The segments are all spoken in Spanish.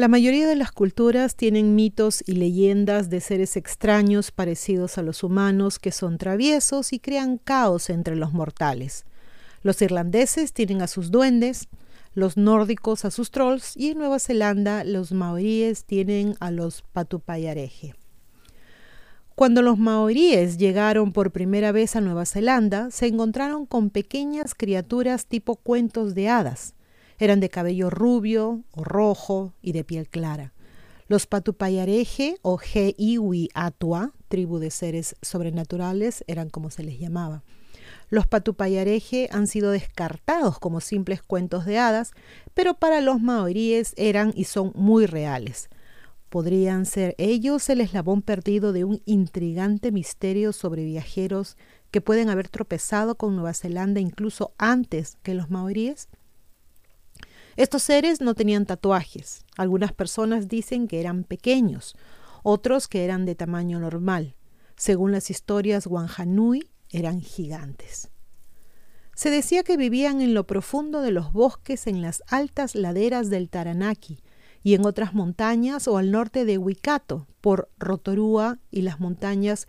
La mayoría de las culturas tienen mitos y leyendas de seres extraños parecidos a los humanos que son traviesos y crean caos entre los mortales. Los irlandeses tienen a sus duendes, los nórdicos a sus trolls y en Nueva Zelanda los maoríes tienen a los patupayareje. Cuando los maoríes llegaron por primera vez a Nueva Zelanda, se encontraron con pequeñas criaturas tipo cuentos de hadas eran de cabello rubio o rojo y de piel clara. Los Patupayareje o Iwi Atua, tribu de seres sobrenaturales, eran como se les llamaba. Los Patupayareje han sido descartados como simples cuentos de hadas, pero para los maoríes eran y son muy reales. Podrían ser ellos el eslabón perdido de un intrigante misterio sobre viajeros que pueden haber tropezado con Nueva Zelanda incluso antes que los maoríes. Estos seres no tenían tatuajes. Algunas personas dicen que eran pequeños, otros que eran de tamaño normal. Según las historias Wanjanui, eran gigantes. Se decía que vivían en lo profundo de los bosques en las altas laderas del Taranaki y en otras montañas o al norte de Huicato, por Rotorua y las montañas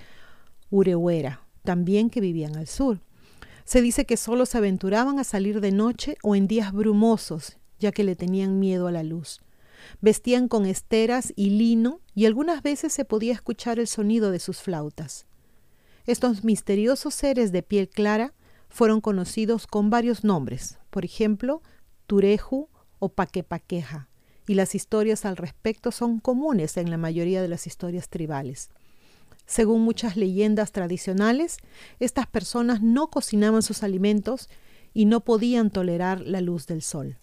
Ureuera, también que vivían al sur. Se dice que solo se aventuraban a salir de noche o en días brumosos ya que le tenían miedo a la luz. Vestían con esteras y lino y algunas veces se podía escuchar el sonido de sus flautas. Estos misteriosos seres de piel clara fueron conocidos con varios nombres, por ejemplo, Tureju o Paquepaqueja, y las historias al respecto son comunes en la mayoría de las historias tribales. Según muchas leyendas tradicionales, estas personas no cocinaban sus alimentos y no podían tolerar la luz del sol.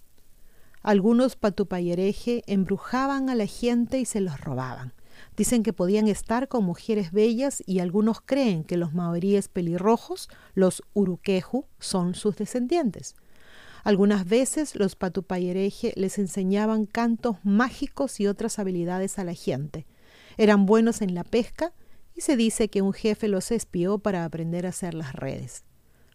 Algunos patupayereje embrujaban a la gente y se los robaban. Dicen que podían estar con mujeres bellas y algunos creen que los maoríes pelirrojos, los uruqueju, son sus descendientes. Algunas veces los patupayereje les enseñaban cantos mágicos y otras habilidades a la gente. Eran buenos en la pesca y se dice que un jefe los espió para aprender a hacer las redes.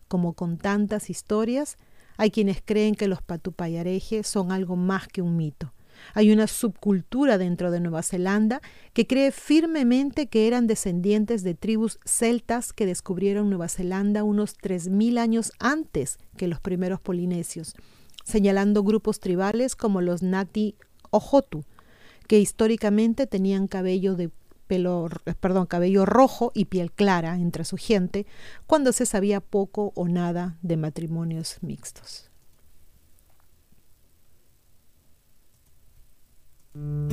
Como con tantas historias, hay quienes creen que los patupayareje son algo más que un mito. Hay una subcultura dentro de Nueva Zelanda que cree firmemente que eran descendientes de tribus celtas que descubrieron Nueva Zelanda unos 3.000 años antes que los primeros polinesios, señalando grupos tribales como los Nati Ojotu, que históricamente tenían cabello de pelo, perdón, cabello rojo y piel clara entre su gente, cuando se sabía poco o nada de matrimonios mixtos. Mm.